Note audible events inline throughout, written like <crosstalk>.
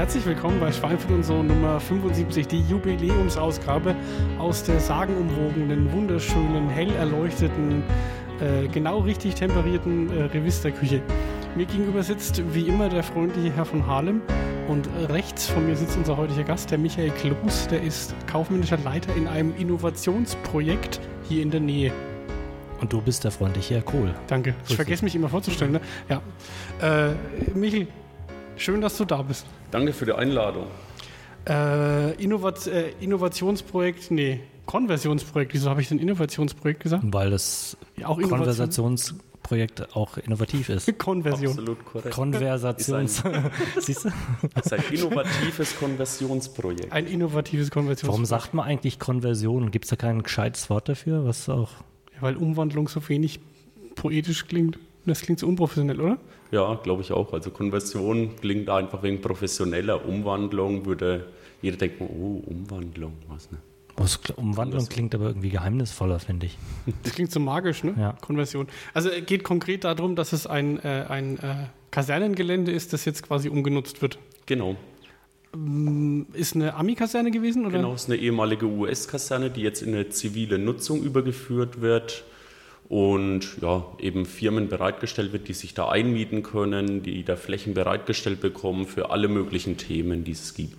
Herzlich willkommen bei Schweinfurt und so Nummer 75, die Jubiläumsausgabe aus der sagenumwogenen, wunderschönen, hell erleuchteten, äh, genau richtig temperierten äh, Revisterküche. Mir gegenüber sitzt wie immer der freundliche Herr von Harlem und rechts von mir sitzt unser heutiger Gast, der Michael Kloos, der ist kaufmännischer Leiter in einem Innovationsprojekt hier in der Nähe. Und du bist der freundliche Herr Kohl. Danke. Ich vergesse mich immer vorzustellen. Ne? Ja. Äh, Michael, schön, dass du da bist. Danke für die Einladung. Äh, Innovat äh, Innovationsprojekt, nee, Konversionsprojekt. Wieso habe ich denn Innovationsprojekt gesagt? Weil das Ja, auch. Konversationsprojekt auch innovativ ist. <laughs> Konversion. Absolut korrekt. Konversations. <laughs> Siehst du? Das ist ein innovatives Konversionsprojekt. Ein innovatives Warum Konversionsprojekt. sagt man eigentlich Konversion? Gibt es da kein gescheites Wort dafür? Was auch. Ja, weil Umwandlung so wenig poetisch klingt. Das klingt so unprofessionell, oder? Ja, glaube ich auch. Also Konversion klingt einfach wegen professioneller Umwandlung, würde jeder denken, oh, Umwandlung, was ne? Was, Umwandlung klingt aber irgendwie geheimnisvoller, finde ich. Das klingt so magisch, ne? Ja. Konversion. Also es geht konkret darum, dass es ein, äh, ein äh, Kasernengelände ist, das jetzt quasi umgenutzt wird. Genau. Ist eine Ami-Kaserne gewesen? Oder? Genau, es ist eine ehemalige US-Kaserne, die jetzt in eine zivile Nutzung übergeführt wird und ja, eben Firmen bereitgestellt wird, die sich da einmieten können, die da Flächen bereitgestellt bekommen für alle möglichen Themen, die es gibt.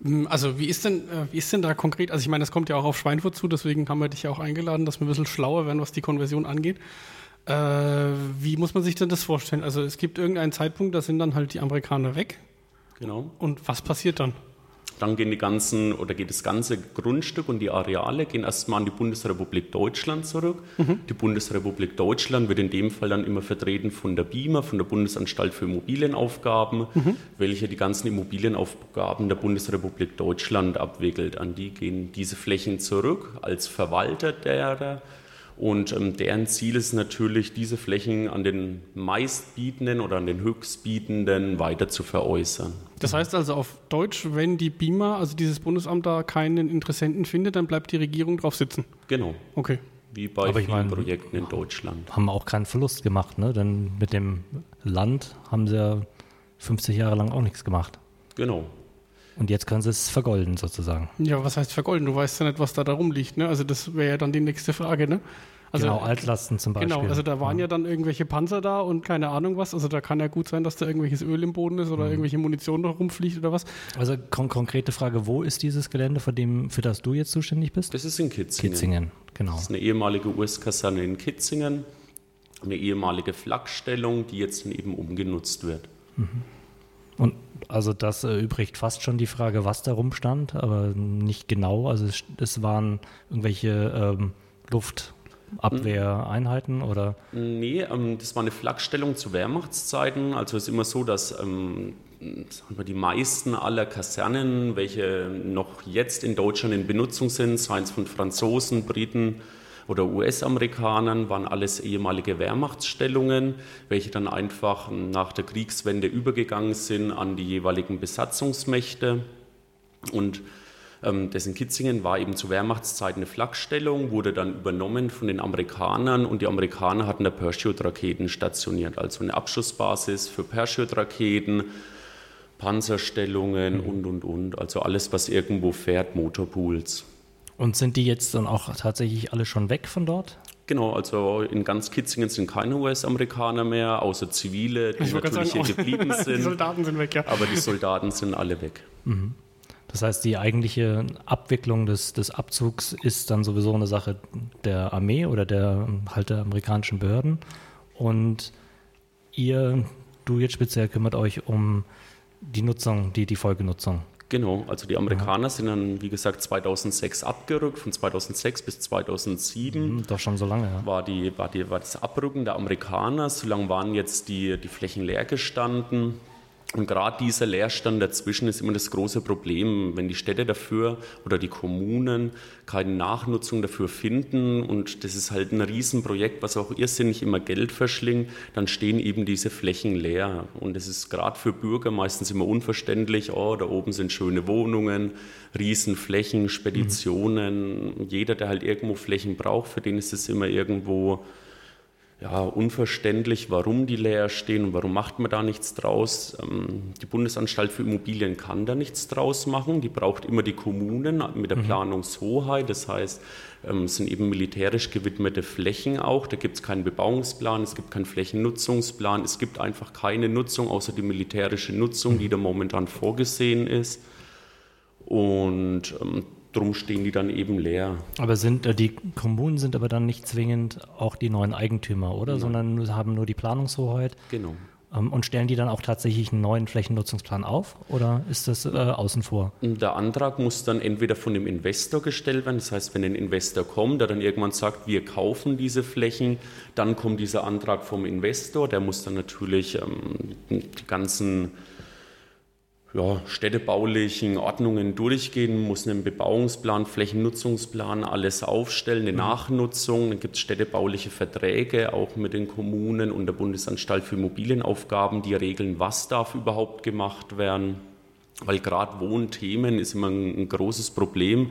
Mm, Also wie ist denn, äh, wie ist denn da konkret, also ich meine, das kommt ja auch auf Schweinfurt zu, deswegen haben wir dich ja auch eingeladen, dass wir ein bisschen schlauer werden, was die Konversion angeht. Äh, wie muss man sich denn das vorstellen? Also es gibt irgendeinen Zeitpunkt, da sind dann halt die Amerikaner weg Genau. und was passiert dann? Dann gehen die ganzen oder geht das ganze Grundstück und die Areale gehen erstmal an die Bundesrepublik Deutschland zurück. Die Bundesrepublik Deutschland wird in dem Fall dann immer vertreten von der BIMA, von der Bundesanstalt für Immobilienaufgaben, welche die ganzen Immobilienaufgaben der Bundesrepublik Deutschland abwickelt. An die gehen diese Flächen zurück als Verwalter derer. Und ähm, deren Ziel ist natürlich, diese Flächen an den meistbietenden oder an den höchstbietenden weiter zu veräußern. Das heißt also auf Deutsch, wenn die BIMA, also dieses Bundesamt da keinen Interessenten findet, dann bleibt die Regierung drauf sitzen. Genau. Okay. Wie bei Aber ich vielen meine- Projekten in Deutschland. Haben auch keinen Verlust gemacht, ne? Denn mit dem Land haben sie ja 50 Jahre lang auch nichts gemacht. Genau. Und jetzt können sie es vergolden sozusagen. Ja, was heißt vergolden? Du weißt ja nicht, was da da rumliegt, ne? Also das wäre ja dann die nächste Frage, ne? Also, genau, Altlasten zum Beispiel. Genau, also da waren ja dann irgendwelche Panzer da und keine Ahnung was. Also da kann ja gut sein, dass da irgendwelches Öl im Boden ist Mhm. oder irgendwelche Munition noch rumfliegt oder was. Also kon konkrete Frage, wo ist dieses Gelände, für, dem, für das du jetzt zuständig bist? Das ist in Kitzingen. Kitzingen, genau. Das ist eine ehemalige US-Kaserne in Kitzingen. Eine ehemalige Flakstellung, die jetzt eben umgenutzt wird. Und also das erübrigt fast schon die Frage, was da rumstand, aber nicht genau. Also es, es waren irgendwelche ähm, Luftabwehreinheiten oder Nee, ähm, das war eine Flakstellung zu Wehrmachtszeiten. Also es ist immer so, dass ähm, die meisten aller Kasernen, welche noch jetzt in Deutschland in Benutzung sind, seien es von Franzosen, Briten oder US-Amerikanern, waren alles ehemalige Wehrmachtsstellungen, welche dann einfach nach der Kriegswende übergegangen sind an die jeweiligen Besatzungsmächte. Und ähm, das in Kitzingen war eben zu Wehrmachtszeiten eine Flakstellung, wurde dann übernommen von den Amerikanern und die Amerikaner hatten da Parachute-Raketen stationiert, also eine Abschussbasis für Parachute-Raketen, Panzerstellungen und, und, und, also alles, was irgendwo fährt, Motorpools. Und sind die jetzt dann auch tatsächlich alle schon weg von dort? Genau, also in ganz Kitzingen sind keine US-Amerikaner mehr, außer Zivile, die natürlich hier sagen, geblieben <laughs> die sind, Soldaten sind weg, ja. aber die Soldaten sind alle weg. Das heißt, die eigentliche Abwicklung des, des Abzugs ist dann sowieso eine Sache der Armee oder der halt der amerikanischen Behörden. Und ihr, du jetzt speziell, kümmert euch um die Nutzung, die, die Folgenutzung. Genau, also die Amerikaner sind dann, wie gesagt, 2006 abgerückt, von 2006 bis 2007 Hm, Doch schon so lange, ja. war, die, war, die, war das Abrücken der Amerikaner. So lange waren jetzt die, die Flächen leer gestanden. Und gerade dieser Leerstand dazwischen ist immer das große Problem, wenn die Städte dafür oder die Kommunen keine Nachnutzung dafür finden und das ist halt ein Riesenprojekt, was auch irrsinnig immer Geld verschlingt, dann stehen eben diese Flächen leer. Und es ist gerade für Bürger meistens immer unverständlich, oh, da oben sind schöne Wohnungen, Riesenflächen, Speditionen. Jeder, der halt irgendwo Flächen braucht, für den ist es immer irgendwo ja, unverständlich, warum die leer stehen und warum macht man da nichts draus. Ähm, die Bundesanstalt für Immobilien kann da nichts draus machen. Die braucht immer die Kommunen mit der mhm. Planungshoheit. Das heißt, ähm, es sind eben militärisch gewidmete Flächen auch. Da gibt es keinen Bebauungsplan, es gibt keinen Flächennutzungsplan. Es gibt einfach keine Nutzung außer die militärische Nutzung, die da momentan vorgesehen ist. Und ähm, drum stehen die dann eben leer. Aber sind äh, die Kommunen sind aber dann nicht zwingend auch die neuen Eigentümer, oder? Nein. Sondern haben nur die Planungshoheit. Genau. Ähm, und stellen die dann auch tatsächlich einen neuen Flächennutzungsplan auf oder ist das äh, außen vor? Der Antrag muss dann entweder von dem Investor gestellt werden, das heißt, wenn ein Investor kommt, der dann irgendwann sagt, wir kaufen diese Flächen, dann kommt dieser Antrag vom Investor, der muss dann natürlich ähm, die ganzen ja, städtebaulichen Ordnungen durchgehen, muss einen Bebauungsplan, Flächennutzungsplan, alles aufstellen, eine mhm. Nachnutzung. Dann gibt es städtebauliche Verträge auch mit den Kommunen und der Bundesanstalt für Immobilienaufgaben, die regeln, was darf überhaupt gemacht werden. Weil gerade Wohnthemen ist immer ein, ein großes Problem.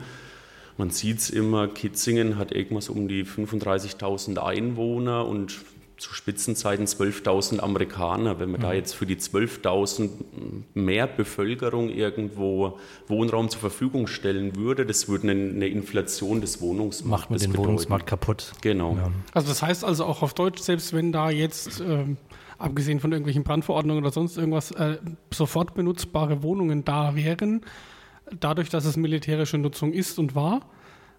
Man sieht es immer, Kitzingen hat irgendwas um die 35.000 Einwohner und zu Spitzenzeiten 12.000 Amerikaner. Wenn man mhm. da jetzt für die 12.000 mehr Bevölkerung irgendwo Wohnraum zur Verfügung stellen würde, das würde eine, Inflation des Wohnungsmarktes Macht man den bedeuten. Wohnungsmarkt kaputt. Genau. Ja. Also das heißt also auch auf Deutsch, selbst wenn da jetzt, ähm, abgesehen von irgendwelchen Brandverordnungen oder sonst irgendwas, äh, sofort benutzbare Wohnungen da wären, dadurch, dass es militärische Nutzung ist und war,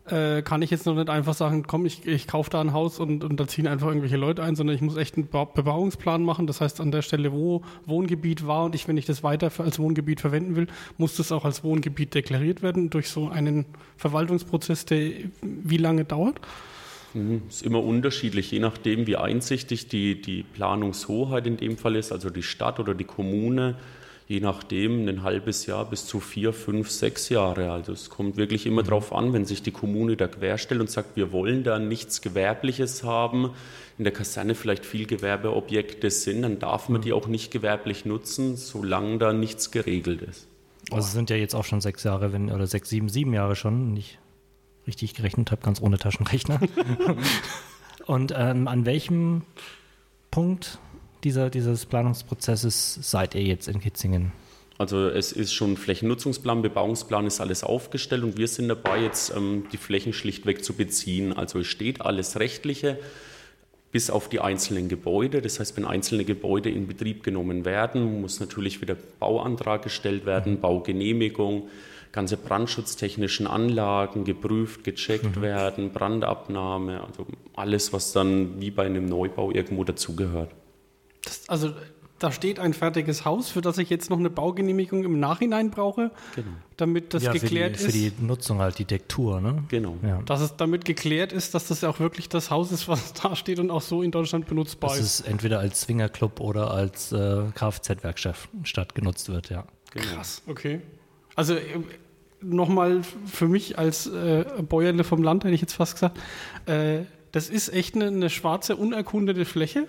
äh, kann ich jetzt noch nicht einfach sagen, komm, ich, ich kaufe da ein Haus und, und da ziehen einfach irgendwelche Leute ein, sondern ich muss echt einen Bebauungsplan machen. Das heißt, an der Stelle, wo Wohngebiet war und ich, wenn ich das weiter als Wohngebiet verwenden will, muss das auch als Wohngebiet deklariert werden durch so einen Verwaltungsprozess, der wie lange dauert. Mhm. Ist immer unterschiedlich, je nachdem, wie einsichtig die, die Planungshoheit in dem Fall ist, also die Stadt oder die Kommune je nachdem ein halbes Jahr bis zu vier, fünf, sechs Jahre. Also es kommt wirklich immer mhm. darauf an, wenn sich die Kommune da querstellt und sagt, wir wollen da nichts Gewerbliches haben, in der Kaserne vielleicht viel Gewerbeobjekte sind, dann darf man die mhm. auch nicht gewerblich nutzen, solange da nichts geregelt ist. Also es sind ja jetzt auch schon sechs Jahre, wenn, oder sechs, sieben, sieben Jahre schon, nicht richtig gerechnet habe, ganz ohne Taschenrechner. <laughs> und ähm, an welchem Punkt dieser, dieses Planungsprozesses seid ihr jetzt in Kitzingen? Also es ist schon Flächennutzungsplan, Bebauungsplan ist alles aufgestellt und wir sind dabei, jetzt ähm, die Flächen schlichtweg zu beziehen. Also es steht alles Rechtliche bis auf die einzelnen Gebäude. Das heißt, wenn einzelne Gebäude in Betrieb genommen werden, muss natürlich wieder Bauantrag gestellt werden, mhm. Baugenehmigung, ganze brandschutztechnischen Anlagen geprüft, gecheckt mhm. werden, Brandabnahme, also alles, was dann wie bei einem Neubau irgendwo dazugehört. Das, also da steht ein fertiges Haus, für das ich jetzt noch eine Baugenehmigung im Nachhinein brauche, genau. damit das ja, geklärt für die, ist. Für die Nutzung halt die Dektur, ne? Genau. Ja. Dass es damit geklärt ist, dass das ja auch wirklich das Haus ist, was <laughs> da steht und auch so in Deutschland benutzbar das ist. Das ist entweder als Swingerclub oder als äh, Kfz-Werkstatt genutzt wird, ja. Genau. Krass, okay. Also äh, nochmal für mich als äh, Bäuerle vom Land, hätte ich jetzt fast gesagt, äh, das ist echt eine, eine schwarze, unerkundete Fläche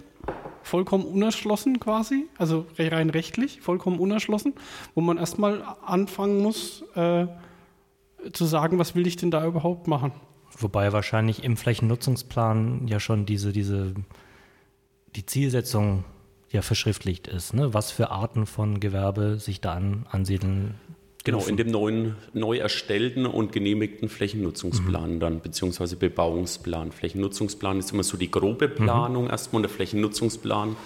vollkommen unerschlossen quasi, also rein rechtlich vollkommen unerschlossen, wo man erstmal anfangen muss äh, zu sagen, was will ich denn da überhaupt machen. Wobei wahrscheinlich im Flächennutzungsplan ja schon diese, diese die Zielsetzung ja verschriftlicht ist, ne? was für Arten von Gewerbe sich da an, ansiedeln Genau, in dem neuen, neu erstellten und genehmigten Flächennutzungsplan mhm. dann, beziehungsweise Bebauungsplan. Flächennutzungsplan ist immer so die grobe Planung, mhm. erstmal der Flächennutzungsplan,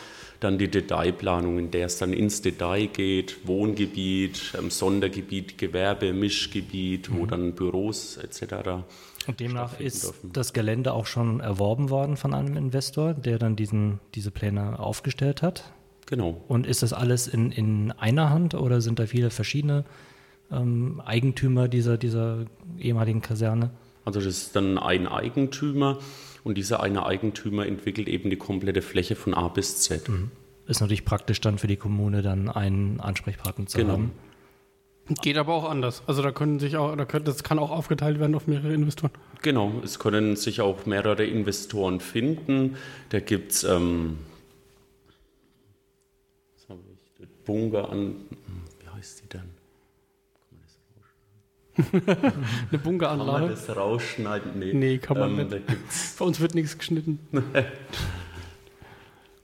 dann die Detailplanung, in der es dann ins Detail geht, Wohngebiet, ähm, Sondergebiet, Gewerbe, Mischgebiet, mhm. wo dann Büros etc. Und demnach ist dürfen. das Gelände auch schon erworben worden von einem Investor, der dann diesen, diese Pläne aufgestellt hat. Genau. Und ist das alles in, in einer Hand oder sind da viele verschiedene ähm, Eigentümer dieser, dieser ehemaligen Kaserne? Also das ist dann ein Eigentümer und dieser eine Eigentümer entwickelt eben die komplette Fläche von A bis Z. Mhm. Ist natürlich praktisch dann für die Kommune dann einen Ansprechpartner zu genau. haben. Geht aber auch anders. Also da können sich auch, da können, das kann auch aufgeteilt werden auf mehrere Investoren. Genau, es können sich auch mehrere Investoren finden. Da gibt es ähm, Bunker an, wie heißt die denn? Eine Bunkeranlage. Kann man das rausschneiden? Nee, nee kann man ähm, nicht. <laughs> Bei uns wird nichts geschnitten. <laughs>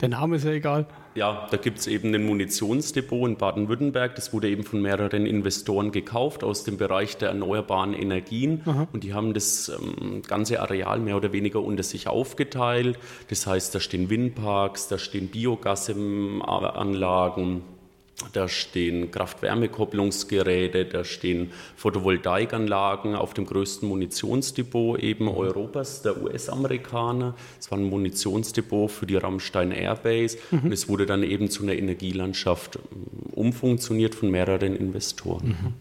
Der Name ist ja egal. Ja, da gibt es eben ein Munitionsdepot in Baden-Württemberg. Das wurde eben von mehreren Investoren gekauft aus dem Bereich der erneuerbaren Energien. Aha. Und die haben das ähm, ganze Areal mehr oder weniger unter sich aufgeteilt. Das heißt, da stehen Windparks, da stehen Biogasanlagen, da stehen Kraft-Wärme-Kopplungsgeräte, da stehen Photovoltaikanlagen auf dem größten Munitionsdepot eben Europas, der US-Amerikaner. Es war ein Munitionsdepot für die Rammstein Airbase mhm. und es wurde dann eben zu einer Energielandschaft ähm, umfunktioniert von mehreren Investoren. Mhm.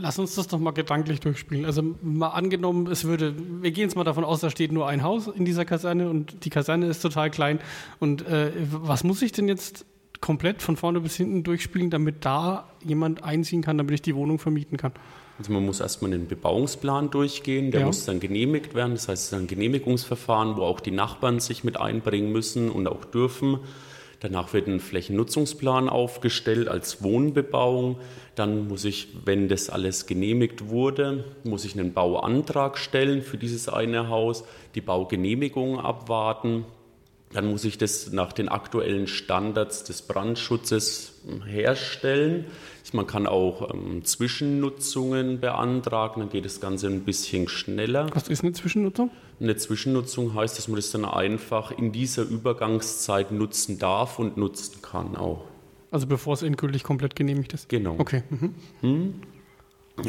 Lass uns das doch mal gedanklich durchspielen. Also mal angenommen, es würde, wir gehen jetzt mal davon aus, da steht nur ein Haus in dieser Kaserne und die Kaserne ist total klein. Und äh, was muss ich denn jetzt komplett von vorne bis hinten durchspielen, damit da jemand einziehen kann, damit ich die Wohnung vermieten kann? Also man muss erstmal einen Bebauungsplan durchgehen, der ja. muss dann genehmigt werden. Das heißt, es ist ein Genehmigungsverfahren, wo auch die Nachbarn sich mit einbringen müssen und auch dürfen. Danach wird ein Flächennutzungsplan aufgestellt als Wohnbebauung. Dann muss ich, wenn das alles genehmigt wurde, muss ich einen Bauantrag stellen für dieses eine Haus, die Baugenehmigung abwarten dann muss ich das nach den aktuellen Standards des Brandschutzes herstellen. Man kann auch ähm, Zwischennutzungen beantragen, dann geht das Ganze ein bisschen schneller. Was ist eine Zwischennutzung? Eine Zwischennutzung heißt, dass man das dann einfach in dieser Übergangszeit nutzen darf und nutzen kann auch. Also bevor es endgültig komplett genehmigt ist? Genau. Okay. Mhm. Hm.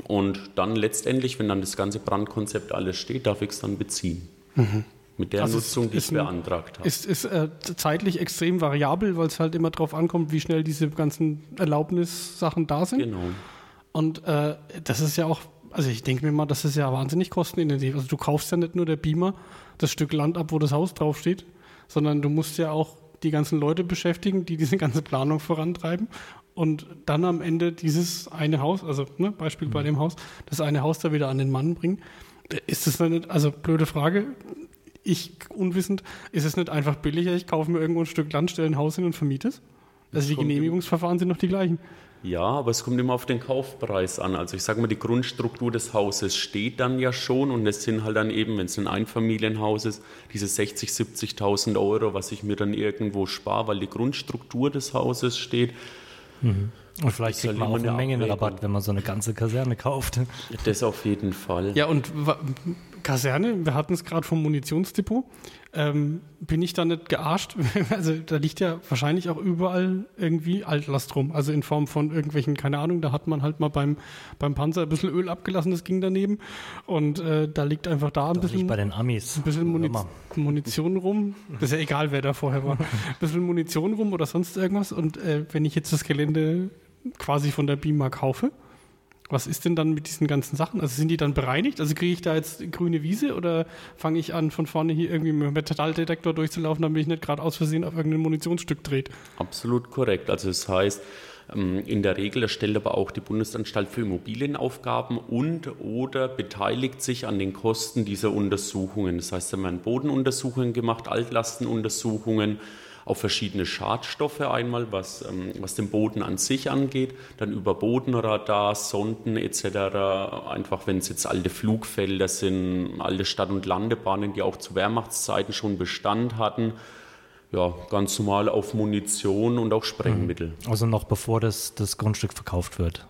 Und dann letztendlich, wenn dann das ganze Brandkonzept alles steht, darf ich es dann beziehen. Mhm mit der also Nutzung, die ich beantragt habe. Ist, ist äh, zeitlich extrem variabel, weil es halt immer darauf ankommt, wie schnell diese ganzen Erlaubnissachen da sind. Genau. Und äh, das ist ja auch, also ich denke mir mal, das ist ja wahnsinnig kostenintensiv. Also du kaufst ja nicht nur der Beamer das Stück Land ab, wo das Haus draufsteht, sondern du musst ja auch die ganzen Leute beschäftigen, die diese ganze Planung vorantreiben und dann am Ende dieses eine Haus, also ne, Beispiel mhm. bei dem Haus, das eine Haus da wieder an den Mann bringen. Ist das dann nicht, also blöde Frage, ich unwissend, ist es nicht einfach billiger, ich kaufe mir irgendwo ein Stück Land, stelle ein Haus hin und vermiete es? Also die Genehmigungsverfahren sind noch die gleichen. Ja, aber es kommt immer auf den Kaufpreis an. Also ich sage mal, die Grundstruktur des Hauses steht dann ja schon und es sind halt dann eben, wenn es ein Einfamilienhaus ist, diese 60.000, 70.000 Euro, was ich mir dann irgendwo spare, weil die Grundstruktur des Hauses steht. Mhm. Und vielleicht kriegt man auch einen Mengenrabatt, wenn man so eine ganze Kaserne kauft. Das auf jeden Fall. Ja, und Kaserne, wir hatten es gerade vom Munitionsdepot. Ähm, bin ich da nicht gearscht? <laughs> Also da liegt ja wahrscheinlich auch überall irgendwie Altlast rum. Also in Form von irgendwelchen, keine Ahnung, da hat man halt mal beim, beim Panzer ein bisschen Öl abgelassen, das ging daneben. Und äh, da liegt einfach da ein bisschen, bei den Amis. ein bisschen Muniz Munition rum. <laughs> Das ist ja egal, wer da vorher war. Ein bisschen Munition rum oder sonst irgendwas. Und äh, wenn ich jetzt das Gelände quasi von der BIMA kaufe, was ist denn dann mit diesen ganzen Sachen? Also sind die dann bereinigt? Also kriege ich da jetzt grüne Wiese oder fange ich an, von vorne hier irgendwie mit dem Metalldetektor durchzulaufen, damit ich nicht gerade aus Versehen auf irgendein Munitionsstück dreht? Absolut korrekt. Also das heißt, ähm, in der Regel erstellt aber auch die Bundesanstalt für Immobilienaufgaben und oder beteiligt sich an den Kosten dieser Untersuchungen. Das heißt, da werden Bodenuntersuchungen gemacht, Altlastenuntersuchungen, auf verschiedene Schadstoffe einmal, was, ähm, was den Boden an sich angeht, dann über Bodenradar, Sonden etc. Einfach wenn es jetzt alte Flugfelder sind, alte Stadt- und Landebahnen, die auch zu Wehrmachtszeiten schon Bestand hatten, ja, ganz normal auf Munition und auch Sprengmittel. Mhm. Also noch bevor das, das Grundstück verkauft wird?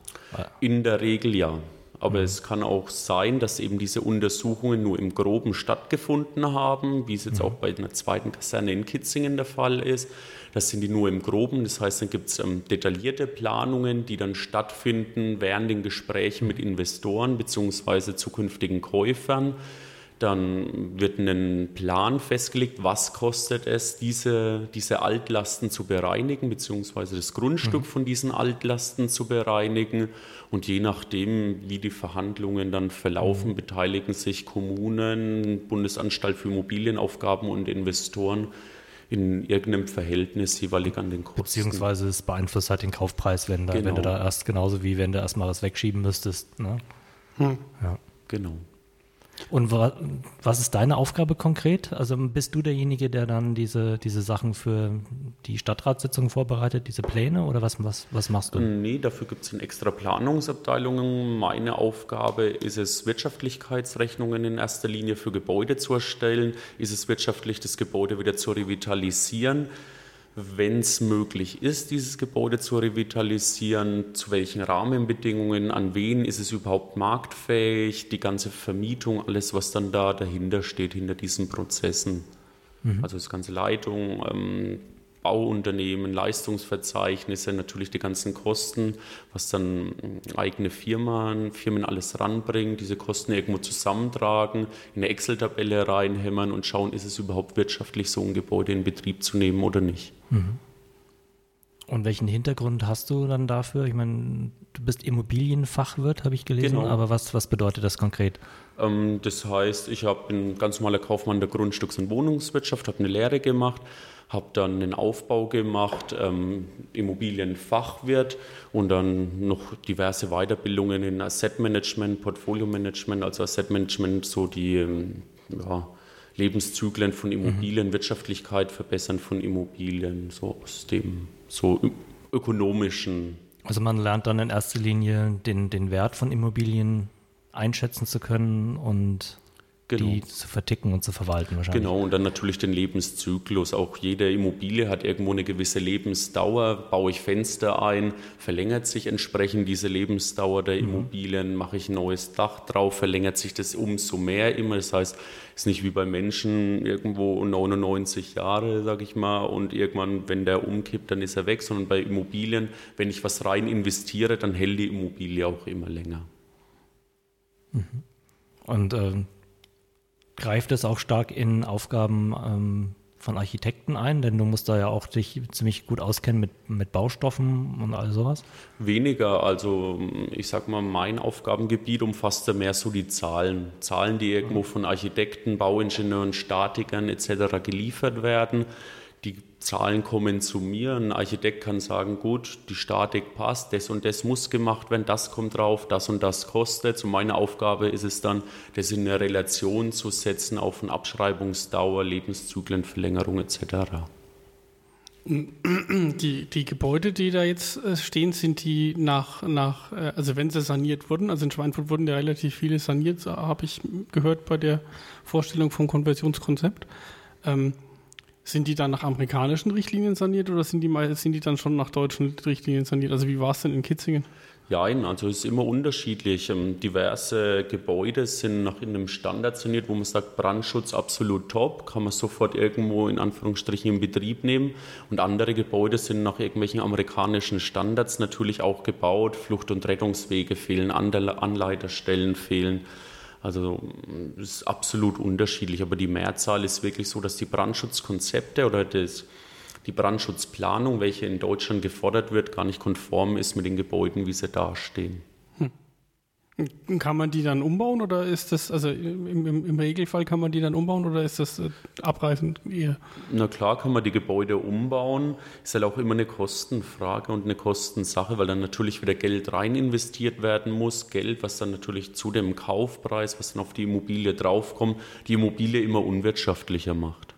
In der Regel ja. Aber mhm. es kann auch sein, dass eben diese Untersuchungen nur im Groben stattgefunden haben, wie es jetzt mhm. auch bei einer zweiten Kaserne in Kitzingen der Fall ist. Das sind die nur im Groben. Das heißt, dann gibt es ähm, detaillierte Planungen, die dann stattfinden während den Gesprächen mit Investoren bzw. zukünftigen Käufern dann wird ein Plan festgelegt, was kostet es, diese, diese Altlasten zu bereinigen, beziehungsweise das Grundstück mhm. von diesen Altlasten zu bereinigen. Und je nachdem, wie die Verhandlungen dann verlaufen, mhm. beteiligen sich Kommunen, Bundesanstalt für Immobilienaufgaben und Investoren in irgendeinem Verhältnis jeweilig an den Kosten. Beziehungsweise es beeinflusst halt den Kaufpreis, wenn, da, genau. wenn du genau. da erst genauso wie wenn du erstmal was wegschieben müsstest. Ne? Hm. Ja. Genau. Und wa was ist deine Aufgabe konkret? Also bist du derjenige, der dann diese, diese Sachen für die Stadtratssitzung vorbereitet, diese Pläne oder was, was, was machst du? Nee, dafür gibt es eine extra Planungsabteilungen. Meine Aufgabe ist es, Wirtschaftlichkeitsrechnungen in erster Linie für Gebäude zu erstellen. Ist es wirtschaftlich, das Gebäude wieder zu revitalisieren? Wenn es möglich ist, dieses Gebäude zu revitalisieren, zu welchen Rahmenbedingungen, an wen ist es überhaupt marktfähig, die ganze Vermietung, alles, was dann da dahinter steht, hinter diesen Prozessen. Mhm. Also das ganze Leitung, ähm, Bauunternehmen, Leistungsverzeichnisse, natürlich die ganzen Kosten, was dann eigene Firmen, Firmen alles ranbringen, diese Kosten irgendwo zusammentragen, in eine Excel-Tabelle reinhämmern und schauen, ist es überhaupt wirtschaftlich, so ein Gebäude in Betrieb zu nehmen oder nicht. Mhm. Und welchen Hintergrund hast du dann dafür? Ich meine, du bist Immobilienfachwirt, habe ich gelesen, genau. aber was, was bedeutet das konkret? Ähm, das heißt, ich habe ein ganz normaler Kaufmann der Grundstücks- und Wohnungswirtschaft, habe eine Lehre gemacht, habe dann einen Aufbau gemacht, ähm, Immobilienfachwirt und dann noch diverse Weiterbildungen in Asset Management, Portfolio Management, also Asset Management, so die ähm, ja, Lebenszyklen von Immobilien, mhm. Wirtschaftlichkeit verbessern von Immobilien, so aus dem so ökonomischen. Also man lernt dann in erster Linie den, den Wert von Immobilien einschätzen zu können und genau. die zu verticken und zu verwalten wahrscheinlich. Genau, und dann natürlich den Lebenszyklus. Auch jede Immobilie hat irgendwo eine gewisse Lebensdauer. Baue ich Fenster ein, verlängert sich entsprechend diese Lebensdauer der mhm. Immobilien. Mache ich ein neues Dach drauf, verlängert sich das umso mehr immer. Das heißt, es ist nicht wie bei Menschen irgendwo 99 Jahre, sage ich mal, und irgendwann, wenn der umkippt, dann ist er weg, sondern bei Immobilien, wenn ich was rein investiere, dann hält die Immobilie auch immer länger. Mhm. Und ähm, greift es auch stark in Aufgaben ähm, von Architekten ein, denn du musst da ja auch dich ziemlich gut auskennen mit, mit Baustoffen und all sowas. Weniger, also ich sag mal, mein Aufgabengebiet umfasst ja mehr so die Zahlen. Zahlen, die irgendwo von Architekten, Bauingenieuren, Statikern etc. geliefert werden die Zahlen kommen zu mir. Ein Architekt kann sagen, gut, die Statik passt, das und das muss gemacht werden, das kommt drauf, das und das kostet. Und meine Aufgabe ist es dann, das in eine Relation zu setzen auf eine Abschreibungsdauer, Lebenszyklenverlängerung etc. <clears throat> Die, die Gebäude, die da jetzt äh, stehen, sind die nach, nach, äh, also wenn sie saniert wurden, also in Schweinfurt wurden ja relativ viele saniert, habe ich gehört bei der Vorstellung vom Konversionskonzept. Ähm, sind die dann nach amerikanischen Richtlinien saniert oder sind die, sind die dann schon nach deutschen Richtlinien saniert? Also wie war es denn in Kitzingen? Ja, also es ist immer unterschiedlich. Ähm, diverse Gebäude sind nach einem Standard saniert, wo man sagt, Brandschutz absolut top, kann man sofort irgendwo in Anführungsstrichen in Betrieb nehmen. Und andere Gebäude sind nach irgendwelchen amerikanischen Standards natürlich auch gebaut. Flucht- und Rettungswege fehlen, Anleiterstellen fehlen. Also es ist absolut unterschiedlich, aber die Mehrzahl ist wirklich so, dass die Brandschutzkonzepte oder das, die Brandschutzplanung, welche in Deutschland gefordert wird, gar nicht konform ist mit den Gebäuden, wie sie dastehen. Kann man die dann umbauen oder ist das, also im, im, im Regelfall kann man die dann umbauen oder ist das äh, abreißend eher? Na klar kann man die Gebäude umbauen. Ist halt auch immer eine Kostenfrage und eine Kostensache, weil dann natürlich wieder Geld rein investiert werden muss. Geld, was dann natürlich zu dem Kaufpreis, was dann auf die Immobilie draufkommt, die Immobilie immer unwirtschaftlicher macht.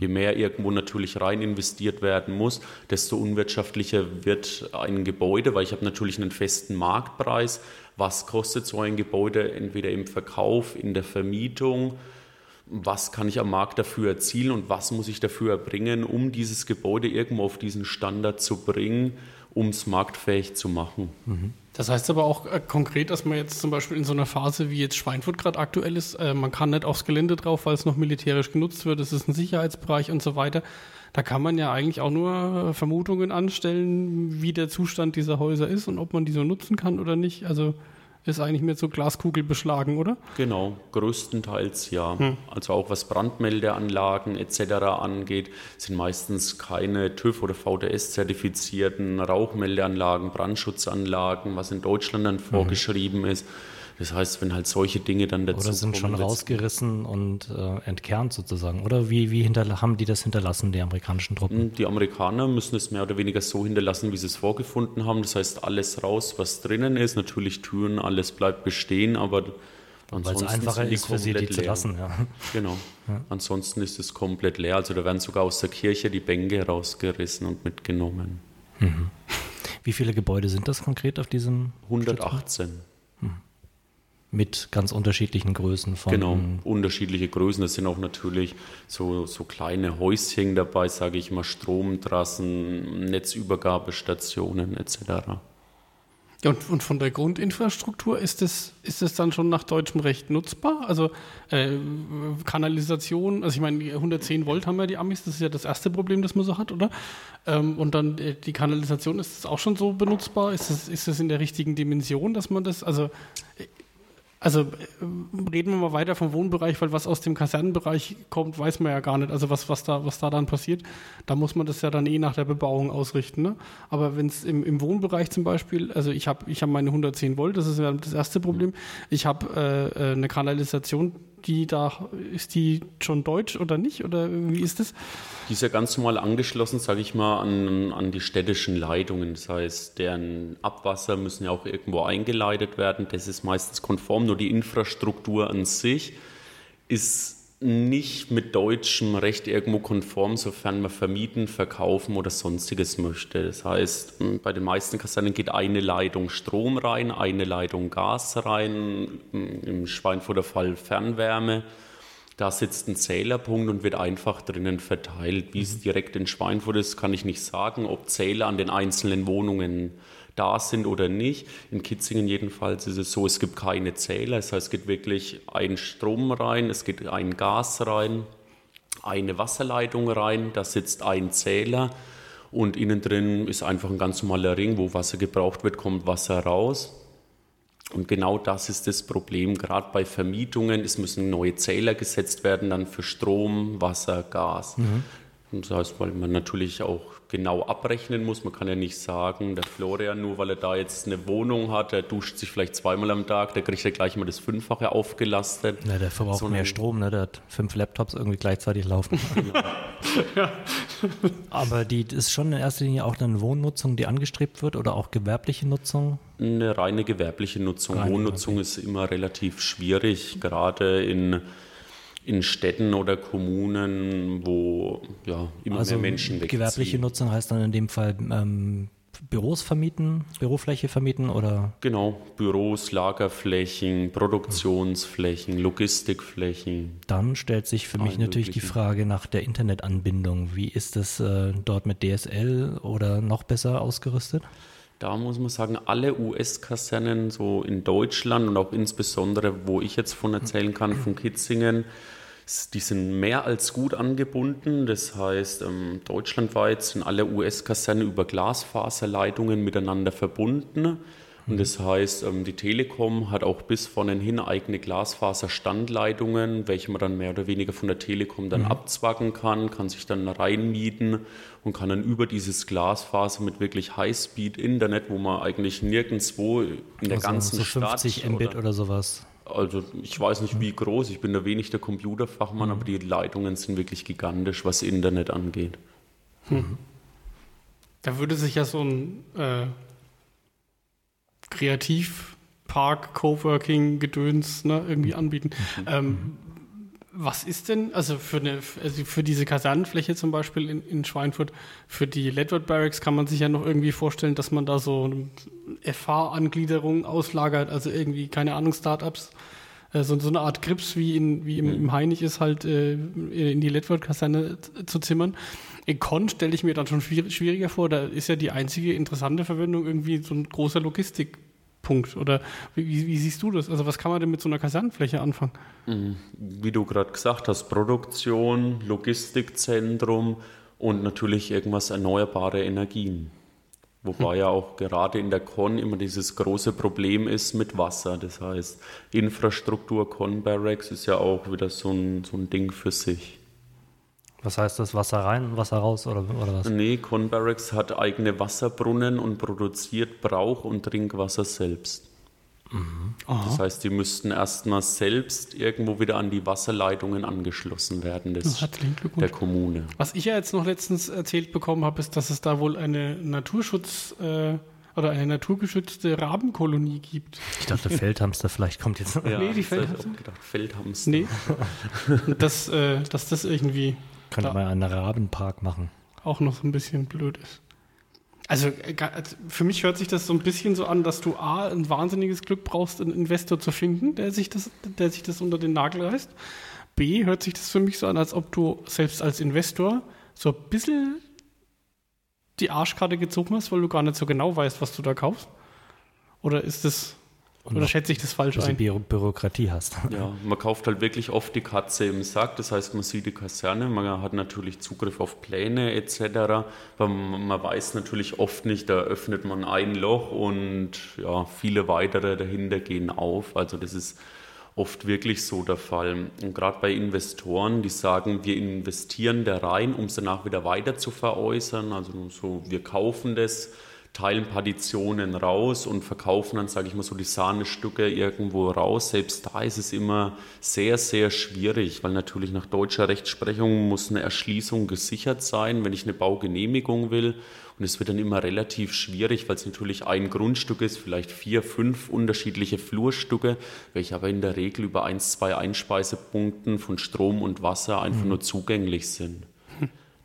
Je mehr irgendwo natürlich rein investiert werden muss, desto unwirtschaftlicher wird ein Gebäude, weil ich habe natürlich einen festen Marktpreis. Was kostet so ein Gebäude entweder im Verkauf, in der Vermietung? Was kann ich am Markt dafür erzielen und was muss ich dafür erbringen, um dieses Gebäude irgendwo auf diesen Standard zu bringen, um es marktfähig zu machen? Mhm. Das heißt aber auch äh, konkret, dass man jetzt zum Beispiel in so einer Phase wie jetzt Schweinfurt gerade aktuell ist, äh, man kann nicht aufs Gelände drauf, weil es noch militärisch genutzt wird, es ist ein Sicherheitsbereich und so weiter. Da kann man ja eigentlich auch nur äh, Vermutungen anstellen, wie der Zustand dieser Häuser ist und ob man die so nutzen kann oder nicht. Also ist eigentlich mehr so Glaskugel beschlagen, oder? Genau, größtenteils ja. Hm. Also auch was Brandmeldeanlagen etc. angeht, sind meistens keine TÜV oder VDS-zertifizierten Rauchmeldeanlagen, Brandschutzanlagen, was in Deutschland dann mhm. vorgeschrieben mhm. ist. Das heißt, wenn halt solche Dinge dann dazu Oder sind schon rausgerissen und äh, entkernt sozusagen. Oder wie, wie haben die das hinterlassen, die amerikanischen Truppen? Hm, die Amerikaner müssen es mehr oder weniger so hinterlassen, wie sie es vorgefunden haben. Das heißt, alles raus, was drinnen ist. Natürlich Türen, alles bleibt bestehen, aber Weil es einfacher ist für sie, die zu lassen. Ja. Genau. <laughs> Ja. Ansonsten ist es komplett leer. Also da werden sogar aus der Kirche die Bänke rausgerissen und mitgenommen. Mhm. Wie viele Gebäude sind das konkret auf diesem? 118. Mhm. Mit ganz unterschiedlichen Größen von. Genau, unterschiedliche Größen. Das sind auch natürlich so, so kleine Häuschen dabei, sage ich mal, Stromtrassen, Netzübergabestationen etc. Ja, und, und, von der Grundinfrastruktur ist es, ist es dann schon nach deutschem Recht nutzbar? Also äh, Kanalisation, also ich meine, 110 Volt haben ja die Amis, das ist ja das erste Problem, das man so hat, oder? Ähm, und dann äh, die Kanalisation, ist das auch schon so benutzbar? Ist das, ist das in der richtigen Dimension, dass man das, also also äh, reden wir mal weiter vom Wohnbereich, weil was aus dem Kasernenbereich kommt, weiß man ja gar nicht. Also was, was, da, was da dann passiert, da muss man das ja dann eh nach der Bebauung ausrichten. Ne? Aber wenn es im, im Wohnbereich zum Beispiel, also ich habe ich hab meine 110 Volt, das ist ja das erste Problem. Ich habe äh, äh, eine Kanalisation, die da, ist die schon deutsch oder nicht? Oder wie ist das? Die ist ja ganz normal angeschlossen, sage ich mal, an, an die städtischen Leitungen. Das heißt, deren Abwasser müssen ja auch irgendwo eingeleitet werden. Das ist meistens konform, nur die Infrastruktur an sich ist nicht mit deutschem Recht irgendwo konform, sofern man vermieten, verkaufen oder sonstiges möchte. Das heißt, bei den meisten Kasernen geht eine Leitung Strom rein, eine Leitung Gas rein, im Schweinfurter Fall Fernwärme. Da sitzt ein Zählerpunkt und wird einfach drinnen verteilt. Wie es mhm. direkt in Schweinfurt ist, kann ich nicht sagen. Ob Zähler an den einzelnen Wohnungen da sind oder nicht. In Kitzingen jedenfalls ist es so, es gibt keine Zähler. Das heißt, es geht wirklich ein Strom rein, es geht ein Gas rein, eine Wasserleitung rein, da sitzt ein Zähler und innen drin ist einfach ein ganz normaler Ring, wo Wasser gebraucht wird, kommt Wasser raus. Und genau das ist das Problem, gerade bei Vermietungen. Es müssen neue Zähler gesetzt werden, dann für Strom, Wasser, Gas. Mhm. Und das heißt, weil man natürlich auch genau abrechnen muss. Man kann ja nicht sagen, der Florian, nur weil er da jetzt eine Wohnung hat, der duscht sich vielleicht zweimal am Tag, der kriegt ja gleich mal das Fünffache aufgelastet. Ja, der verbraucht so mehr Strom, ne? der hat fünf Laptops irgendwie gleichzeitig laufen. <laughs> <laughs> ja. Aber die ist schon in erster Linie auch eine Wohnnutzung, die angestrebt wird oder auch gewerbliche Nutzung? Eine reine gewerbliche Nutzung. Reine Wohnnutzung ist immer relativ schwierig, gerade in in Städten oder Kommunen, wo ja, immer also mehr Menschen wegziehen. Gewerbliche Nutzung heißt dann in dem Fall ähm, Büros vermieten, Bürofläche vermieten oder? Genau, Büros, Lagerflächen, Produktionsflächen, Logistikflächen. Dann stellt sich für mich natürlich die Frage nach der Internetanbindung. Wie ist das äh, dort mit DSL oder noch besser ausgerüstet? Da muss man sagen, alle US-Kasernen so in Deutschland und auch insbesondere, wo ich jetzt von erzählen kann, von Kitzingen, die sind mehr als gut angebunden. Das heißt, ähm, deutschlandweit sind alle US-Kasernen über Glasfaserleitungen miteinander verbunden. Und das heißt, ähm, die Telekom hat auch bis vorne hin eigene Glasfaserstandleitungen, welche man dann mehr oder weniger von der Telekom dann mhm. abzwacken kann, kann sich dann reinmieten und kann dann über dieses Glasfaser mit wirklich Highspeed-Internet, wo man eigentlich nirgendwo in der also ganzen so 50 Stadt Mbit oder, oder sowas also ich weiß nicht, wie groß, ich bin da wenig der Computerfachmann, mhm. aber die Leitungen sind wirklich gigantisch, was Internet angeht. Hm. Da würde sich ja so ein äh, Kreativpark, Coworking, Gedöns ne, irgendwie anbieten. Mhm. Ähm, was ist denn, also für, eine, also für diese Kasernenfläche zum Beispiel in, in Schweinfurt, für die Ledward Barracks kann man sich ja noch irgendwie vorstellen, dass man da so eine FH-Angliederung auslagert, also irgendwie, keine Ahnung, Startups, äh, so, so eine Art Grips wie, in, wie im, im Heinig ist halt äh, in die Ledward-Kaserne zu zimmern. In Con stelle ich mir dann schon schwieriger vor, da ist ja die einzige interessante Verwendung irgendwie so ein großer Logistik- Punkt. Oder wie, wie, siehst du das? Also was kann man denn mit so einer Kasernenfläche anfangen? Mhm. Wie du gerade gesagt hast, Produktion, Logistikzentrum und natürlich irgendwas erneuerbare Energien. Wobei hm. ja auch gerade in der Con immer dieses große Problem ist mit Wasser. Das heißt, Infrastruktur Con Barracks ist ja auch wieder so ein, so ein Ding für sich. Was heißt das? Wasser rein und Wasser raus oder, oder was? Nee, Conbarracks hat eigene Wasserbrunnen und produziert Brauch- und Trinkwasser selbst. Mhm. Das heißt, die müssten erstmal selbst irgendwo wieder an die Wasserleitungen angeschlossen werden des, der Kommune. Was ich ja jetzt noch letztens erzählt bekommen habe, ist, dass es da wohl eine Naturschutz, äh, oder eine naturgeschützte Rabenkolonie gibt. Ich dachte, <laughs> Feldhamster vielleicht kommt jetzt. Ja, Nee, die ich Feldhamster. auch gedacht, Feldhamster. Nee. dass, äh, dass das irgendwie Könnte man einen Rabenpark machen. auch noch so ein bisschen blöd ist. Also äh, also für mich hört sich das so ein bisschen so an, dass du A, ein wahnsinniges Glück brauchst, einen Investor zu finden, der sich das, der sich das unter den Nagel reißt. B, hört sich das für mich so an, als ob du selbst als Investor so ein bisschen die Arschkarte gezogen hast, weil du gar nicht so genau weißt, was du da kaufst. Oder ist das, Und oder schätze ich das falsch ein? Bü Bürokratie hast. Ja, man kauft halt wirklich oft die Katze im Sack. Das heißt, man sieht die Kaserne, man hat natürlich Zugriff auf Pläne etc. Aber man man weiß natürlich oft nicht, da öffnet man ein Loch und ja, viele weitere dahinter gehen auf. Also das ist oft wirklich so der Fall. Und gerade bei Investoren, die sagen, wir investieren da rein, um es danach wieder weiter zu veräußern. Also so, wir kaufen das, teilen Partitionen raus und verkaufen dann, sage ich mal, so die Sahnestücke irgendwo raus. Selbst da ist es immer sehr, sehr schwierig, weil natürlich nach deutscher Rechtsprechung muss eine Erschließung gesichert sein, wenn ich eine Baugenehmigung will. Und es wird dann immer relativ schwierig, weil es natürlich ein Grundstück ist, vielleicht vier, fünf unterschiedliche Flurstücke, welche aber in der Regel über eins, zwei Einspeisepunkten von Strom und Wasser einfach nur zugänglich sind.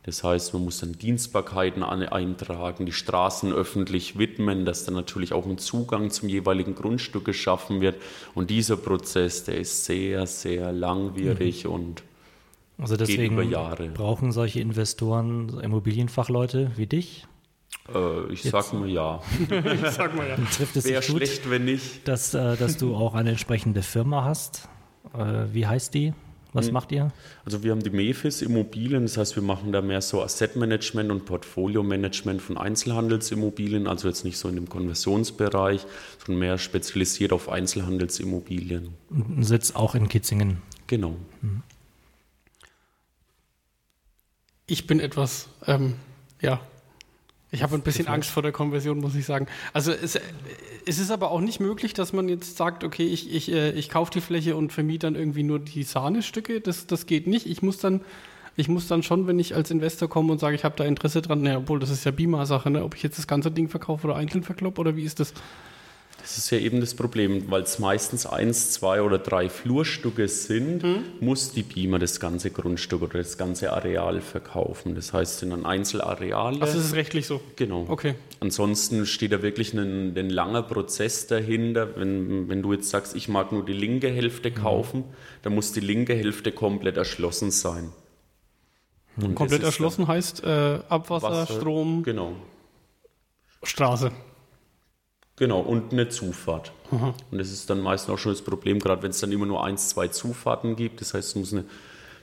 Das heißt, man muss dann Dienstbarkeiten eintragen, die Straßen öffentlich widmen, dass dann natürlich auch ein Zugang zum jeweiligen Grundstück geschaffen wird. Und dieser Prozess, der ist sehr, sehr langwierig und Also über deswegen Jahre. brauchen solche Investoren Immobilienfachleute wie dich. äh, ich sag mal ja. <laughs> Sag mal ja. <laughs> Trifft es Wäre sich gut, schlecht, wenn nicht. dass, äh, dass du auch eine entsprechende Firma hast? Äh, wie heißt die? Was Hm. macht ihr? Also wir haben die Mefis Immobilien, das heißt, wir machen da mehr so Asset Management und Portfolio Management von Einzelhandelsimmobilien, also jetzt nicht so in dem Konversionsbereich, sondern mehr spezialisiert auf Einzelhandelsimmobilien. Ein Sitz auch in Kitzingen. Genau. Ich bin etwas, ähm, ja, ich habe ein bisschen. Angst vor der Konversion, muss ich sagen. Also es, es ist aber auch nicht möglich, dass man jetzt sagt, okay, ich, ich, äh, ich kaufe die Fläche und vermiete dann irgendwie nur die Sahnestücke. Das, das geht nicht. Ich muss dann, ich muss dann schon, wenn ich als Investor komme und sage, ich habe da Interesse dran, naja, obwohl das ist ja BIMA-Sache, ne? ob ich jetzt das ganze Ding verkaufe oder einzeln verkloppe oder wie ist das? Das ist ja eben das Problem, weil es meistens eins, zwei oder drei Flurstücke sind, muss die BIMA das ganze Grundstück oder das ganze Areal verkaufen. Das heißt, es sind dann Einzelareale. Also es ist rechtlich so. Genau. Okay. Ansonsten steht da wirklich ein, ein langer Prozess dahinter. Wenn, wenn du jetzt sagst, ich mag nur die linke Hälfte kaufen, dann muss die linke Hälfte komplett erschlossen sein. Und Komplett das erschlossen heißt äh, Abwasser, Wasser- Strom, Genau. Straße. Genau, und eine Zufahrt. Und das ist dann meistens auch schon das Problem, gerade wenn es dann immer nur eins, zwei Zufahrten gibt. Das heißt, es muss eine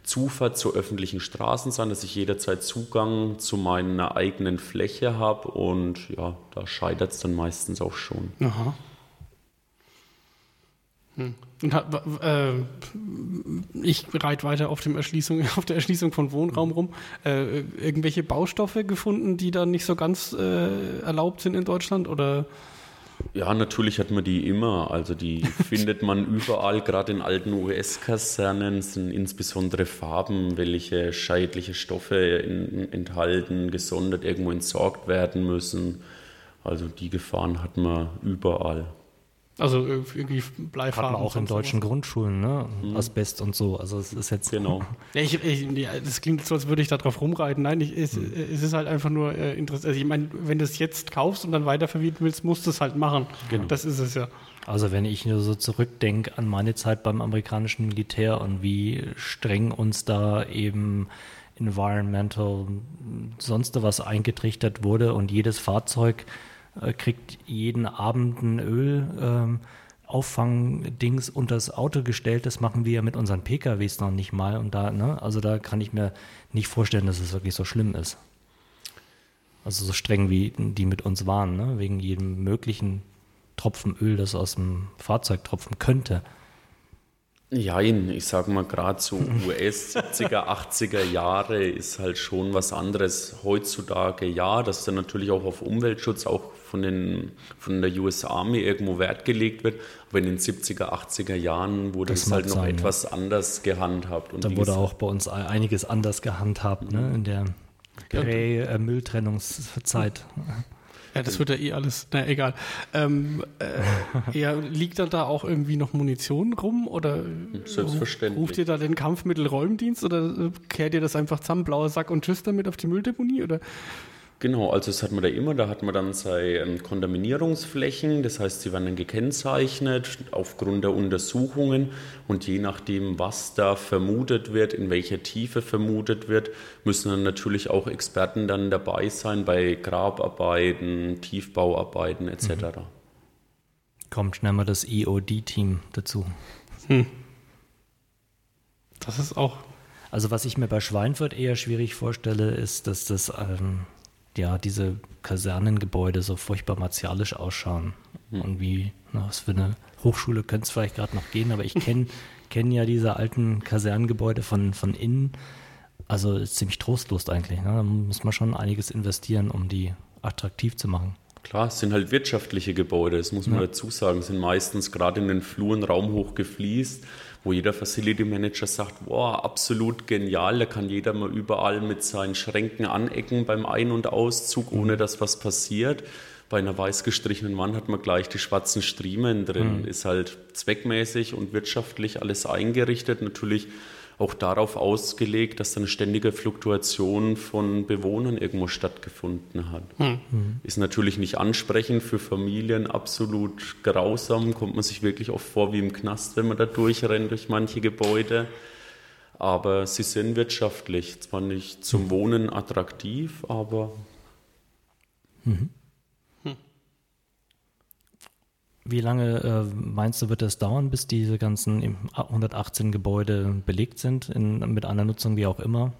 Zufahrt zu öffentlichen Straßen sein, dass ich jederzeit Zugang zu meiner eigenen Fläche habe. Und ja, da scheitert es dann meistens auch schon. Aha. Hm. Äh, ich reite weiter auf, dem Erschließung, <laughs> auf der Erschließung von Wohnraum rum. Äh, irgendwelche Baustoffe gefunden, die da nicht so ganz äh, erlaubt sind in Deutschland? Oder Ja, natürlich hat man die immer. Also die <laughs> findet man überall, gerade in alten US-Kasernen sind insbesondere Farben, welche schädliche Stoffe in, enthalten, gesondert irgendwo entsorgt werden müssen. Also die Gefahren hat man überall. Also irgendwie Hat Bleifarben? man auch in deutschen? Grundschulen, ne? Asbest und so. Also es ist jetzt Genau. <laughs> Ja, ich, ich, ja, das klingt so, als würde ich da drauf rumreiten. Nein, ich, es, es ist halt einfach nur äh, interessant. Also ich meine, wenn du es jetzt kaufst und dann weitervermieten willst, musst du es halt machen. Genau. Das ist es ja. Also wenn ich nur so zurückdenke an meine Zeit beim amerikanischen Militär und wie streng uns da eben environmental sonst was eingetrichtert wurde und jedes Fahrzeug äh, kriegt jeden Abend ein Öl ähm, Auffangdings unters Auto gestellt, das machen wir ja mit unseren PKWs noch nicht mal und da, ne, also da kann ich mir nicht vorstellen, dass es wirklich so schlimm ist. Also so streng wie die mit uns waren, ne? wegen jedem möglichen Tropfen Öl, das aus dem Fahrzeug tropfen könnte. Jein, ich sag mal, gerade so US 70er, 80er Jahre ist halt schon was anderes. Heutzutage ja, dass dann natürlich auch auf Umweltschutz auch von, den, von der US Army irgendwo Wert gelegt wird. Aber in den 70er, 80er Jahren wurde Das es halt noch sein, ja. etwas anders gehandhabt. Und Da wurde auch bei uns einiges anders gehandhabt, ne? in der Prä-Mülltrennungszeit. Ja, das wird ja eh alles, na egal. Ähm, äh, ja, liegt dann da auch irgendwie noch Munition rum oder Selbstverständlich. ruft ihr da den Kampfmittelräumdienst oder äh, kehrt ihr das einfach zusammen, blauer Sack und tschüss damit auf die Mülldeponie oder? Genau, also das hat man da immer, da hat man dann seine ähm, Kontaminierungsflächen, das heißt, sie werden dann gekennzeichnet aufgrund der Untersuchungen und je nachdem, was da vermutet wird, in welcher Tiefe vermutet wird, müssen dann natürlich auch Experten dann dabei sein bei Grabarbeiten, Tiefbauarbeiten etc. Mhm. Kommt schnell mal das EOD-Team dazu. Hm. Das ist auch. Also was ich mir bei Schweinfurt eher schwierig vorstelle, ist, dass das ähm, ja, diese Kasernengebäude so furchtbar martialisch ausschauen. Mhm. Und wie, na, was für eine Hochschule könnte es vielleicht gerade noch gehen, aber ich kenne <laughs> kenn ja diese alten Kasernengebäude von, von innen. Also ist ziemlich trostlos eigentlich. Ne? Da muss man schon einiges investieren, um die attraktiv zu machen. Klar, es sind halt wirtschaftliche Gebäude, das muss man ja. dazu sagen, sind meistens gerade in den Fluren raumhoch gefliest wo jeder Facility Manager sagt, boah, absolut genial, da kann jeder mal überall mit seinen Schränken anecken beim Ein- und Auszug, ohne mhm. dass was passiert. Bei einer weiß gestrichenen Wand hat man gleich die schwarzen Striemen drin. Mhm. Ist halt zweckmäßig und wirtschaftlich alles eingerichtet. Natürlich auch darauf ausgelegt, dass eine ständige Fluktuation von Bewohnern irgendwo stattgefunden hat. Hm. Ist natürlich nicht ansprechend für Familien, absolut grausam, kommt man sich wirklich oft vor wie im Knast, wenn man da durchrennt durch manche Gebäude. Aber sie sind wirtschaftlich, zwar nicht zum Wohnen attraktiv, aber mhm. Wie lange äh, meinst du, wird es dauern, bis diese ganzen 118 Gebäude belegt sind, in, mit einer Nutzung wie auch immer?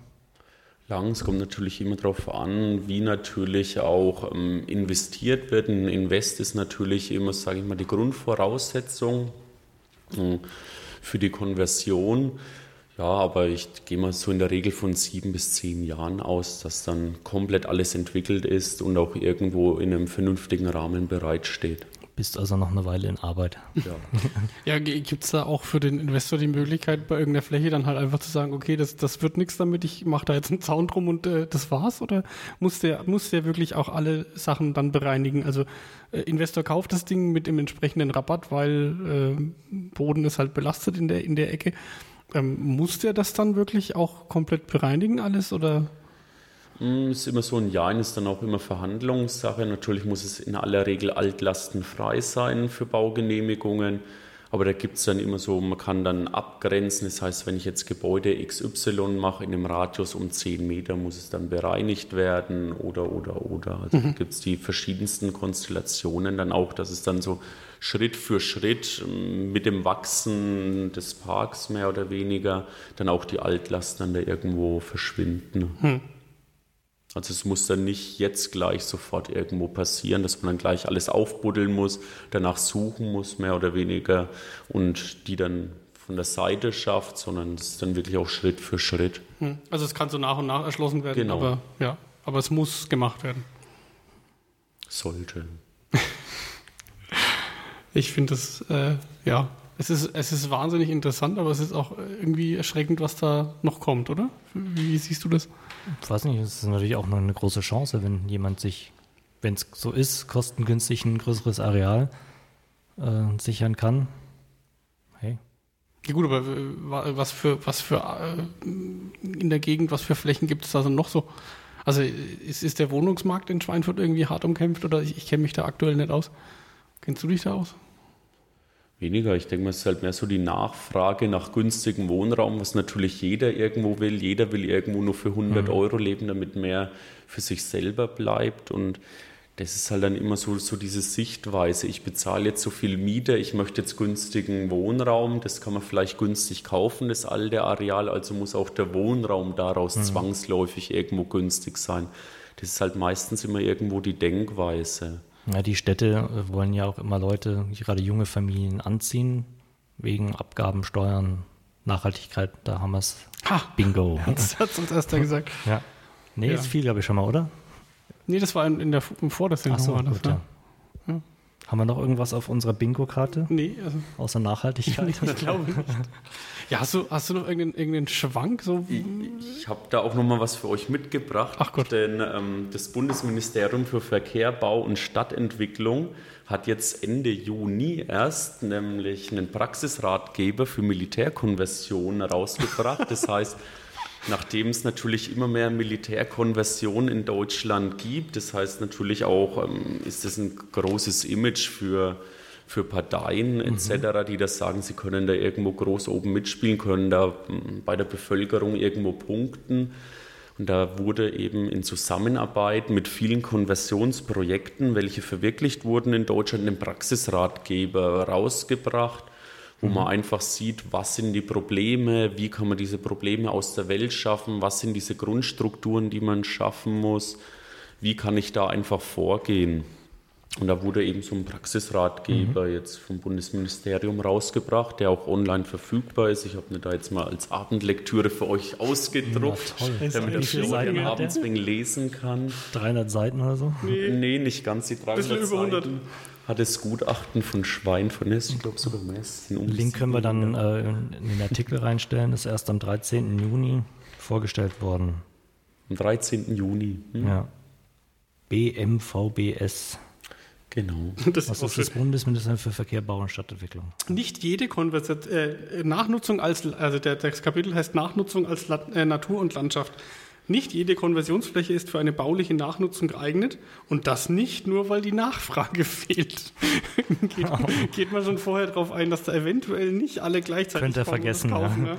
Lang, es kommt natürlich immer darauf an, wie natürlich auch ähm, investiert wird. Ein Invest ist natürlich immer, sage ich mal, die Grundvoraussetzung äh, für die Konversion. Ja, aber ich gehe mal so in der Regel von sieben bis zehn Jahren aus, dass dann komplett alles entwickelt ist und auch irgendwo in einem vernünftigen Rahmen bereitsteht. Bist also noch eine Weile in Arbeit. Ja, <laughs> ja gibt es da auch für den Investor die Möglichkeit, bei irgendeiner Fläche dann halt einfach zu sagen, okay, das, das wird nichts damit, ich mache da jetzt einen Zaun drum und äh, das war's? Oder muss der, muss der wirklich auch alle Sachen dann bereinigen? Also äh, Investor kauft das Ding mit dem entsprechenden Rabatt, weil äh, Boden ist halt belastet in der, in der Ecke. Ähm, muss der das dann wirklich auch komplett bereinigen alles oder? Hm, ist immer so ein Jahr, ist dann auch immer Verhandlungssache. Natürlich muss es in aller Regel altlastenfrei sein für Baugenehmigungen. Aber da gibt es dann immer so, man kann dann abgrenzen. Das heißt, wenn ich jetzt Gebäude XY mache in einem Radius um 10 Meter, muss es dann bereinigt werden oder, oder, oder. Also mhm. gibt es die verschiedensten Konstellationen dann auch, dass es dann so Schritt für Schritt hm, mit dem Wachsen des Parks mehr oder weniger dann auch die Altlasten dann da irgendwo verschwinden. Mhm. Also es muss dann nicht jetzt gleich sofort irgendwo passieren, dass man dann gleich alles aufbuddeln muss, danach suchen muss, mehr oder weniger, und die dann von der Seite schafft, sondern es ist dann wirklich auch Schritt für Schritt. Hm. Also es kann so nach und nach erschlossen werden, genau. aber, ja, aber es muss gemacht werden. Sollte. <laughs> ich finde es, äh, ja, es ist, es ist wahnsinnig interessant, aber es ist auch irgendwie erschreckend, was da noch kommt, oder? Wie siehst du das? Ich weiß nicht, es ist natürlich auch noch eine große Chance, wenn jemand sich, wenn es so ist, kostengünstig ein größeres Areal äh, sichern kann. Hey. Ja gut, aber äh, was für, was für äh, in der Gegend, was für Flächen gibt es da noch so? Also ist, ist der Wohnungsmarkt in Schweinfurt irgendwie hart umkämpft oder ich, ich kenne mich da aktuell nicht aus? Kennst du dich da aus? Weniger. Ich denke mal, es ist halt mehr so die Nachfrage nach günstigem Wohnraum, was natürlich jeder irgendwo will. Jeder will irgendwo nur für 100 mhm. Euro leben, damit mehr für sich selber bleibt. Und das ist halt dann immer so, so diese Sichtweise. Ich bezahle jetzt so viel Miete, ich möchte jetzt günstigen Wohnraum. Das kann man vielleicht günstig kaufen, das alte Areal. Also muss auch der Wohnraum daraus mhm. zwangsläufig irgendwo günstig sein. Das ist halt meistens immer irgendwo die Denkweise. Ja, die Städte wollen ja auch immer Leute, gerade junge Familien anziehen, wegen Abgaben, Steuern, Nachhaltigkeit, da haben wir es. Bingo. <laughs> Das hat uns erst gesagt. Ja. Nee, ja. ist viel, glaube ich, schon mal, oder? Nee, das war in, der im Vordersendung. Ach so, war das, gut, ja. ja. Haben wir noch irgendwas auf unserer Bingo-Karte? Nee, also Außer Nachhaltigkeit? <laughs> ich glaube nicht. Ja, hast du, hast du noch irgendeinen, irgendeinen Schwank? So? Ich habe da auch noch mal was für euch mitgebracht. Ach Gott. Denn ähm, das Bundesministerium für Verkehr, Bau und Stadtentwicklung hat jetzt Ende Juni erst nämlich einen Praxisratgeber für Militärkonversion rausgebracht. Das heißt, <laughs> nachdem es natürlich immer mehr Militärkonversion in Deutschland gibt, das heißt natürlich auch, ähm, ist das ein großes Image für für Parteien etc., die das sagen, sie können da irgendwo groß oben mitspielen, können da mm, bei der Bevölkerung irgendwo punkten. Und da wurde eben in Zusammenarbeit mit vielen Konversionsprojekten, welche verwirklicht wurden in Deutschland, ein Praxisratgeber rausgebracht, wo man einfach sieht, was sind die Probleme, wie kann man diese Probleme aus der Welt schaffen, was sind diese Grundstrukturen, die man schaffen muss, wie kann ich da einfach vorgehen. Und da wurde eben so ein Praxisratgeber Mhm. jetzt vom Bundesministerium rausgebracht, der auch online verfügbar ist. Ich habe mir da jetzt mal als Abendlektüre für euch ausgedruckt, toll. damit Seiten hat abends der? wegen lesen kann. 300 Seiten oder so? Nee, nicht ganz die 300 Bisschen über 100. Seiten. Hat das Gutachten von Schwein von Ness, ich glaube sogar um die Link können wir dann 700. äh, in den Artikel reinstellen. Ist erst am 13. Juni vorgestellt worden. Am 13. Juni. Hm? Ja. BMVBS. Genau. <laughs> Das Was ist ist das. Bundesministerium für Verkehr, Bau und Stadtentwicklung? Nicht jede Konversation, äh, Nachnutzung als, also der, das Kapitel heißt Nachnutzung als La äh, Natur und Landschaft. Nicht jede Konversionsfläche ist für eine bauliche Nachnutzung geeignet und das nicht nur, weil die Nachfrage <laughs> fehlt. geht, <laughs> geht man schon vorher darauf ein, dass da eventuell nicht alle gleichzeitig Könnt ihr vergessen, kaufen, ja. ne?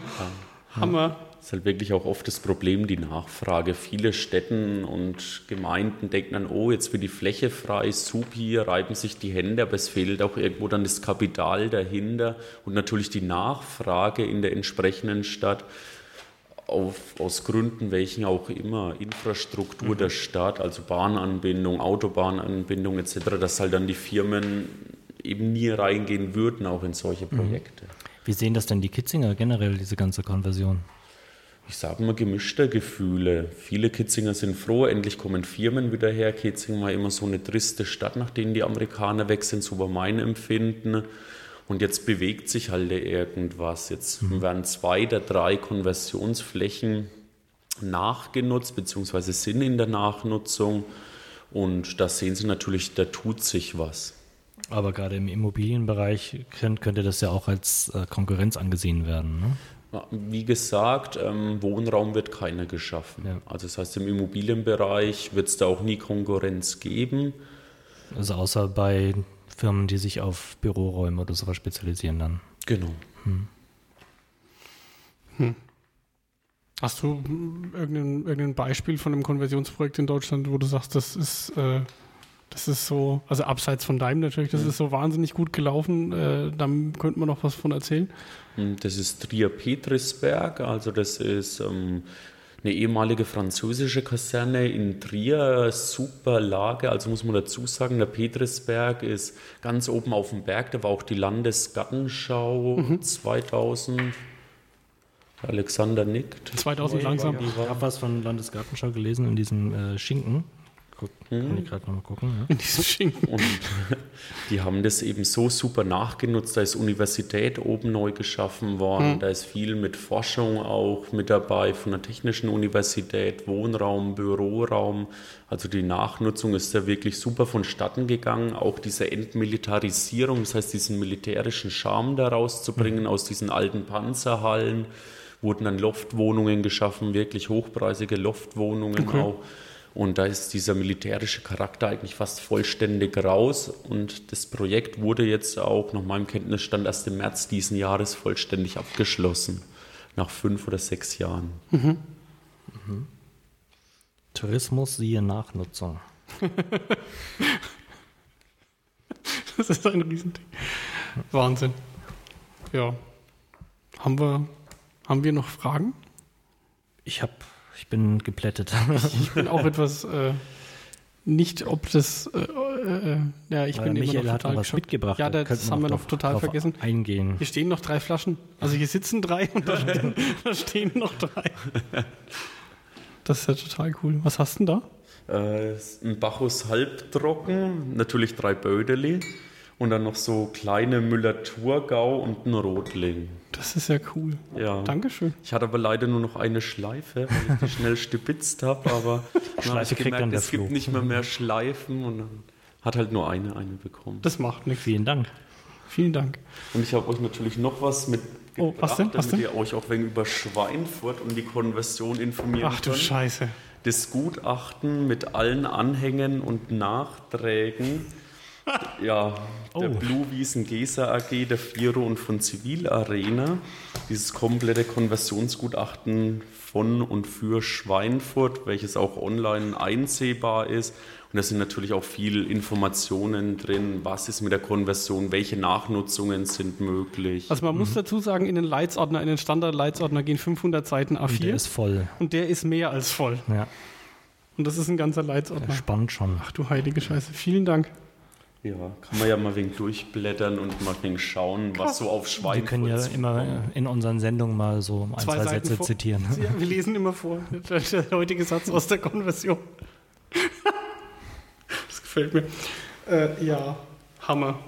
Hammer. Das ist halt wirklich auch oft das Problem, die Nachfrage. Viele Städten und Gemeinden denken dann, oh, jetzt wird die Fläche frei, supi, reiben sich die Hände, aber es fehlt auch irgendwo dann das Kapital dahinter und natürlich die Nachfrage in der entsprechenden Stadt. Auf, aus Gründen, welchen auch immer, Infrastruktur der Stadt, also Bahnanbindung, Autobahnanbindung etc., dass halt dann die Firmen eben nie reingehen würden, auch in solche Projekte. Wie sehen das denn die Kitzinger generell, diese ganze Konversion? Ich sage mal gemischter Gefühle. Viele Kitzinger sind froh, endlich kommen Firmen wieder her. Kitzingen war immer so eine triste Stadt, nachdem die Amerikaner weg sind, so war mein Empfinden. Und jetzt bewegt sich halt irgendwas. Jetzt werden zwei der drei Konversionsflächen nachgenutzt, beziehungsweise sind in der Nachnutzung. Und da sehen Sie natürlich, da tut sich was. Aber gerade im Immobilienbereich könnt, könnte das ja auch als äh, Konkurrenz angesehen werden. Ne? Ja, Wie gesagt, ähm, Wohnraum wird keiner geschaffen. Ja. Also das heißt, im Immobilienbereich wird es da auch nie Konkurrenz geben. Also außer bei Firmen, die sich auf Büroräume oder sowas spezialisieren dann. Genau. Hast du irgendein, irgendein Beispiel von einem Konversionsprojekt in Deutschland, wo du sagst, das ist, äh, das ist so, also abseits von deinem natürlich, das ist so wahnsinnig gut gelaufen, äh, da könnte man noch was von erzählen. Hm, Das ist Trier-Petrisberg, also das ist ähm, eine ehemalige französische Kaserne in Trier, super Lage, also muss man dazu sagen, der Petrisberg ist ganz oben auf dem Berg, da war auch die Landesgartenschau 2000. Alexander nickt. 2000 langsam. Ich habe was von Landesgartenschau gelesen in diesem äh, Schinken. Kann ich gerade nochmal gucken. Ja. <laughs> In diesem Schinken. Und die haben das eben so super nachgenutzt. Da ist Universität oben neu geschaffen worden. Da ist viel mit Forschung auch mit dabei von der Technischen Universität, Wohnraum, Büroraum. Also die Nachnutzung ist da wirklich super vonstatten gegangen. Auch diese Entmilitarisierung, das heißt diesen militärischen Charme da rauszubringen aus diesen alten Panzerhallen, wurden dann Loftwohnungen geschaffen, wirklich hochpreisige Loftwohnungen auch. Und da ist dieser militärische Charakter eigentlich fast vollständig raus. Und das Projekt wurde jetzt auch nach meinem Kenntnisstand erst im März diesen Jahres vollständig abgeschlossen. Nach fünf oder sechs Jahren. Tourismus siehe Nachnutzung. <laughs> Das ist ein Riesending. Wahnsinn. Ja. Haben wir, haben wir noch Fragen? Ich hab, ich bin geplättet. <laughs> Ich bin auch etwas äh, nicht, ob das. Äh, äh, ja, ich Weil bin immer Michael noch hat total noch was mitgebracht. Ja, da das haben wir noch noch total vergessen. Eingehen. Hier stehen noch drei Flaschen. Also hier sitzen drei und da <laughs> stehen, da stehen noch drei. Das ist ja total cool. Was hast du denn da? Äh, ein Bacchus halbtrocken, natürlich drei Bödeli. Und dann noch so kleine Müller-Thurgau und ein Rotling. Das ist ja cool. Ja. Dankeschön. Ich hatte aber leider nur noch eine Schleife, weil ich die schnell stibitzt habe, aber <laughs> Schleife ich kriegt dann gemerkt, der es gibt Flo. nicht mehr mehr Schleifen und dann hat halt nur eine eine bekommen. Das macht nichts. Vielen Dank. Vielen Dank. Und ich habe euch natürlich noch was mit Oh, was denn? Was damit denn? ihr euch auch wegen über Schweinfurt und die Konversion informieren Ach du könnt. Scheiße. Das Gutachten mit allen Anhängen und Nachträgen ja, der Oh. Blue Wiesen Gesa AG, der Firo und von Zivil Arena. Dieses komplette Konversionsgutachten von und für Schweinfurt, welches auch online einsehbar ist. Und da sind natürlich auch viel Informationen drin, was ist mit der Konversion, welche Nachnutzungen sind möglich. Also man muss dazu sagen, in den Leitsordner, in den Standard-Leitsordner gehen 500 Seiten Und der A4 ist voll. und der ist mehr als voll. Ja, Und das ist ein ganzer Leitsordner. spannend schon. Ach du heilige Scheiße. Vielen Dank. Ja, kann man ja mal wegen durchblättern und mal wegen schauen, was so auf Wir Schweinfurt können ja immer in unseren Sendungen mal so ein, Zwei zwei, Seiten Sätze vor- zitieren. <laughs> Ja, wir lesen immer vor. Der, der heutige Satz aus der Konversion. <laughs> Das gefällt mir. Äh, ja, Hammer.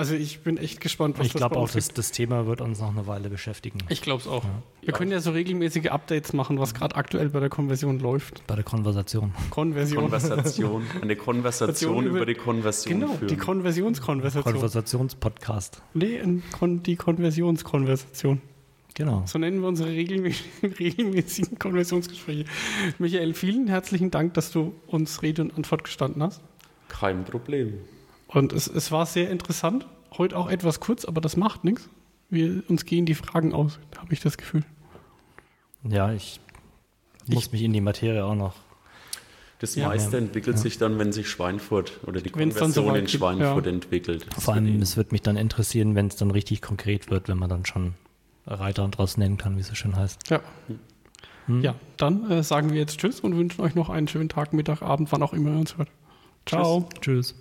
Also ich bin echt gespannt, was Ich das glaube bei auch, das, das Thema wird uns noch eine Weile beschäftigen. Ich glaube es auch. Wir können ja so regelmäßige Updates machen, was gerade aktuell bei der Konversion läuft. Bei der Konversation. Konversion. Konversation. Eine Konversation über- über die Konversion genau, führen. die Konversionskonversation. Konversationspodcast. nee, Kon die Konversionskonversation. Genau. So nennen wir unsere regelmäßigen, <laughs> regelmäßigen Konversionsgespräche. Michael, vielen herzlichen Dank, dass du uns Rede und Antwort gestanden hast. Kein Problem. Und es, es war sehr interessant. Heute auch etwas kurz, aber das macht nichts. Wir, uns gehen die Fragen aus, habe ich das Gefühl. Ja, ich muss mich in die Materie auch noch. Das Ja. meiste Ja. entwickelt sich dann, wenn sich Schweinfurt oder die Wenn's Konversion soweit in Schweinfurt ja. entwickelt. Das Vor allem, es wird mich dann interessieren, wenn es dann richtig konkret wird, wenn man dann schon Reiter draus nennen kann, wie es so schön heißt. Ja. Hm? Ja, dann äh, sagen wir jetzt Tschüss und wünschen euch noch einen schönen Tag, Mittag, Abend, wann auch immer ihr uns hört. Ciao. Tschüss.